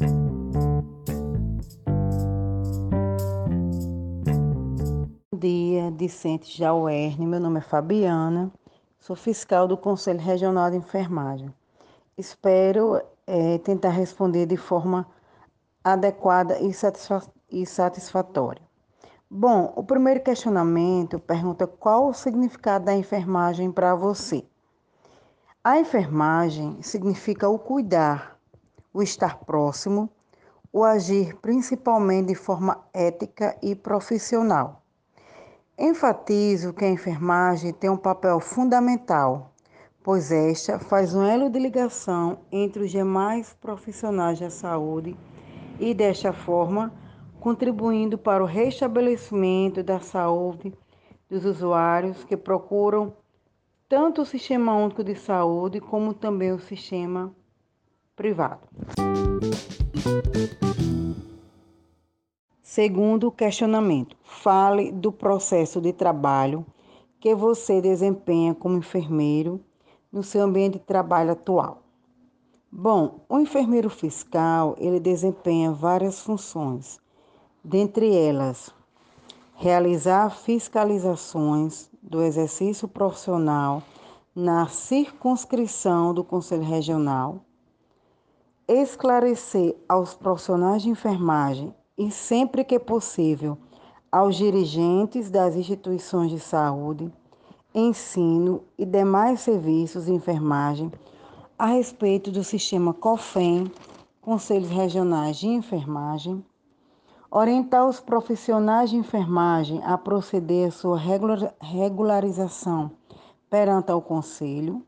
Bom dia, discente UERN. Meu nome é Fabiana, sou fiscal do Conselho Regional de Enfermagem. Espero é, tentar responder de forma adequada e, satisfa e satisfatória. Bom, o primeiro questionamento pergunta qual o significado da enfermagem para você. A enfermagem significa o cuidar, o estar próximo, o agir principalmente de forma ética e profissional. Enfatizo que a enfermagem tem um papel fundamental, pois esta faz um elo de ligação entre os demais profissionais da saúde e, desta forma, contribuindo para o restabelecimento da saúde dos usuários que procuram tanto o Sistema Único de Saúde como também o sistema privado. Segundo questionamento, fale do processo de trabalho que você desempenha como enfermeiro no seu ambiente de trabalho atual. Bom, o enfermeiro fiscal, ele desempenha várias funções, dentre elas, realizar fiscalizações do exercício profissional na circunscrição do Conselho Regional, esclarecer aos profissionais de enfermagem e, sempre que possível, aos dirigentes das instituições de saúde, ensino e demais serviços de enfermagem a respeito do sistema COFEM, Conselhos Regionais de Enfermagem, orientar os profissionais de enfermagem a proceder à sua regularização perante o Conselho,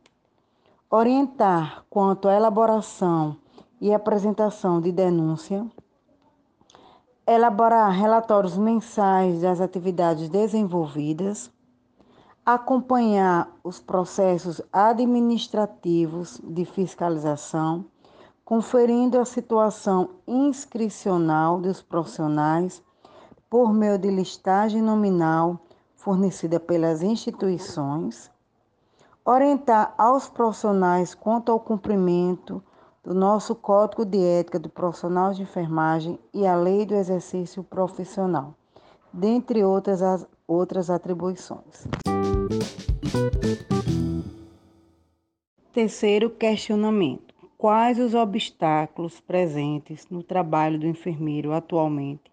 orientar quanto à elaboração e apresentação de denúncia, elaborar relatórios mensais das atividades desenvolvidas, acompanhar os processos administrativos de fiscalização, conferindo a situação inscricional dos profissionais por meio de listagem nominal fornecida pelas instituições, orientar aos profissionais quanto ao cumprimento do nosso Código de Ética do Profissional de Enfermagem e a Lei do Exercício Profissional, dentre outras, outras atribuições. Terceiro questionamento: Quais os obstáculos presentes no trabalho do enfermeiro atualmente,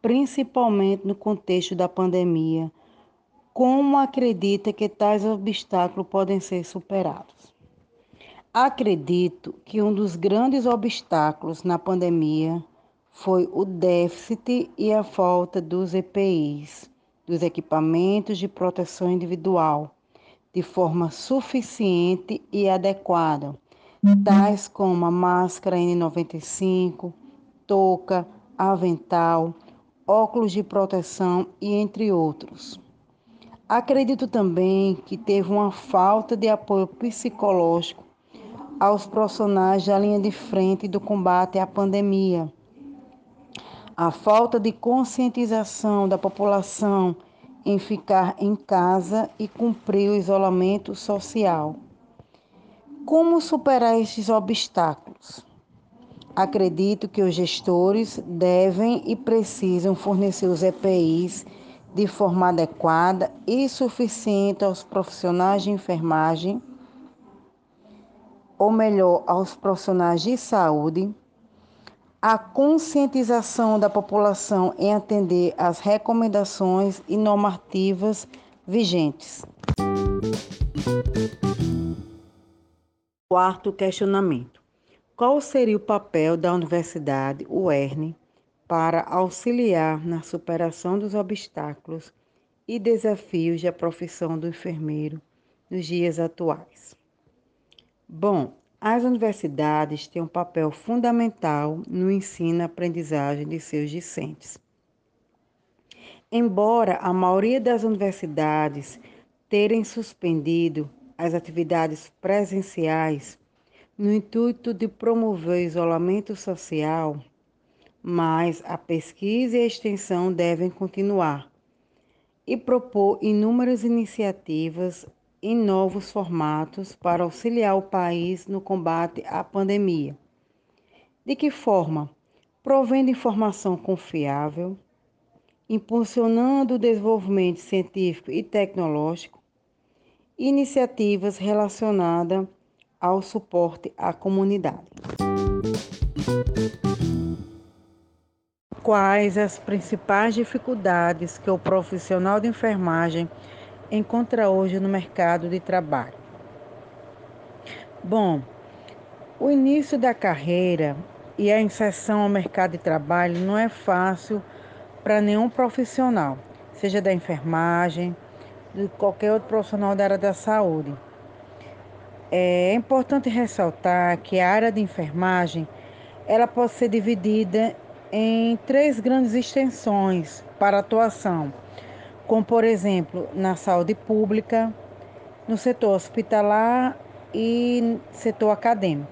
principalmente no contexto da pandemia? Como acredita que tais obstáculos podem ser superados? Acredito que um dos grandes obstáculos na pandemia foi o déficit e a falta dos EPIs, dos equipamentos de proteção individual de forma suficiente e adequada, tais como a máscara N95, touca, avental, óculos de proteção e entre outros. Acredito também que teve uma falta de apoio psicológico aos profissionais da linha de frente do combate à pandemia a falta de conscientização da população em ficar em casa e cumprir o isolamento social. Como superar estes obstáculos? Acredito que os gestores devem e precisam fornecer os EPIs de forma adequada e suficiente aos profissionais de enfermagem, ou melhor, aos profissionais de saúde a conscientização da população em atender às recomendações e normativas vigentes. Quarto questionamento: Qual seria o papel da Universidade UERN para auxiliar na superação dos obstáculos e desafios da profissão do enfermeiro nos dias atuais? Bom, as universidades têm um papel fundamental no ensino e aprendizagem de seus discentes. Embora a maioria das universidades terem suspendido as atividades presenciais no intuito de promover o isolamento social, mas a pesquisa e a extensão devem continuar e propor inúmeras iniciativas em novos formatos para auxiliar o país no combate à pandemia. De que forma? Provendo informação confiável, impulsionando o desenvolvimento científico e tecnológico, iniciativas relacionadas ao suporte à comunidade. Quais as principais dificuldades que o profissional de enfermagem encontra hoje no mercado de trabalho? Bom, o início da carreira e a inserção ao mercado de trabalho não é fácil para nenhum profissional, seja da enfermagem, de qualquer outro profissional da área da saúde. É importante ressaltar que a área de enfermagem ela pode ser dividida em três grandes extensões para atuação, como por exemplo na saúde pública, no setor hospitalar e setor acadêmico.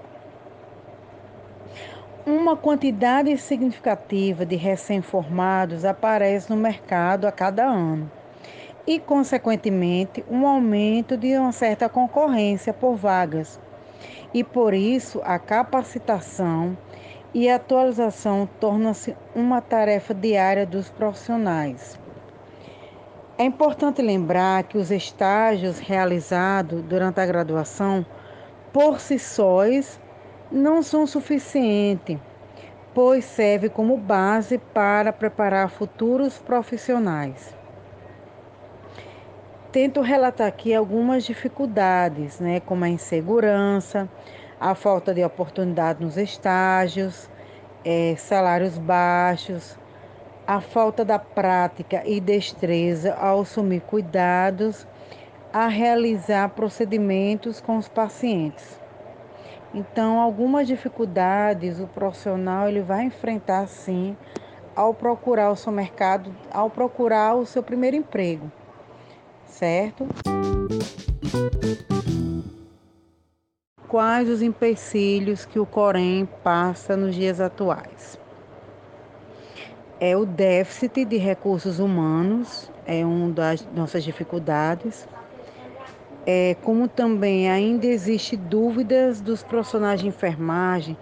Uma quantidade significativa de recém-formados aparece no mercado a cada ano e, consequentemente, um aumento de uma certa concorrência por vagas. E por isso, a capacitação e atualização torna-se uma tarefa diária dos profissionais. É importante lembrar que os estágios realizados durante a graduação, por si sós, não são suficientes, pois serve como base para preparar futuros profissionais. Tento relatar aqui algumas dificuldades, né, como a insegurança, a falta de oportunidade nos estágios, é, salários baixos, a falta da prática e destreza ao assumir cuidados, a realizar procedimentos com os pacientes. Então, algumas dificuldades o profissional ele vai enfrentar sim ao procurar o seu mercado, ao procurar o seu primeiro emprego, certo? quais os empecilhos que o Corém passa nos dias atuais. É o déficit de recursos humanos, é uma das nossas dificuldades. É, como também ainda existe dúvidas dos profissionais de enfermagem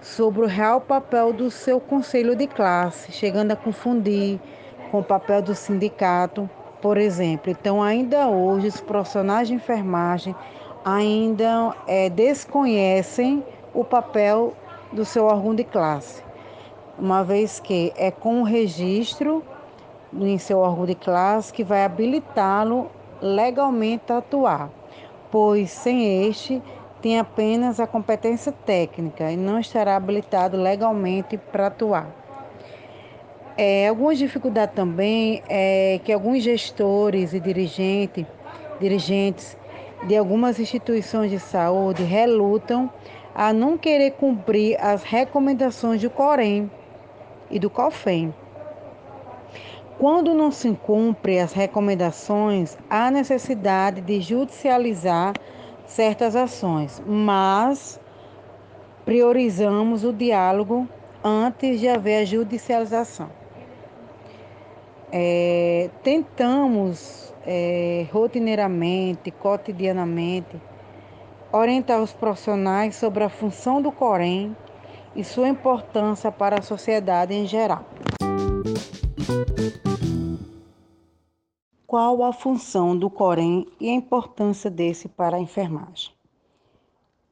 sobre o real papel do seu conselho de classe, chegando a confundir com o papel do sindicato, por exemplo. Então, ainda hoje, os profissionais de enfermagem ainda é, desconhecem o papel do seu órgão de classe, uma vez que é com o registro em seu órgão de classe que vai habilitá-lo legalmente a atuar, pois sem este tem apenas a competência técnica e não estará habilitado legalmente para atuar. É, algumas dificuldades também é que alguns gestores e dirigentes, dirigentes de algumas instituições de saúde relutam a não querer cumprir as recomendações do Corém e do COFEM. Quando não se cumpre as recomendações, há necessidade de judicializar certas ações, mas priorizamos o diálogo antes de haver a judicialização. É, tentamos é, rotineiramente, cotidianamente, orientar os profissionais sobre a função do Corém e sua importância para a sociedade em geral. Qual a função do Corém e a importância desse para a enfermagem?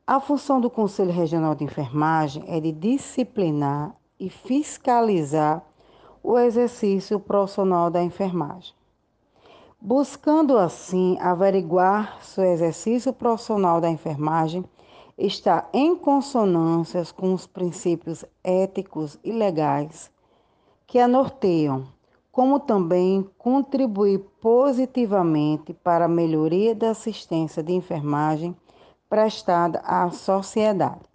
A função do Conselho Regional de Enfermagem é de disciplinar e fiscalizar o exercício profissional da enfermagem buscando assim averiguar se o exercício profissional da enfermagem está em consonância com os princípios éticos e legais que a norteiam, como também contribuir positivamente para a melhoria da assistência de enfermagem prestada à sociedade.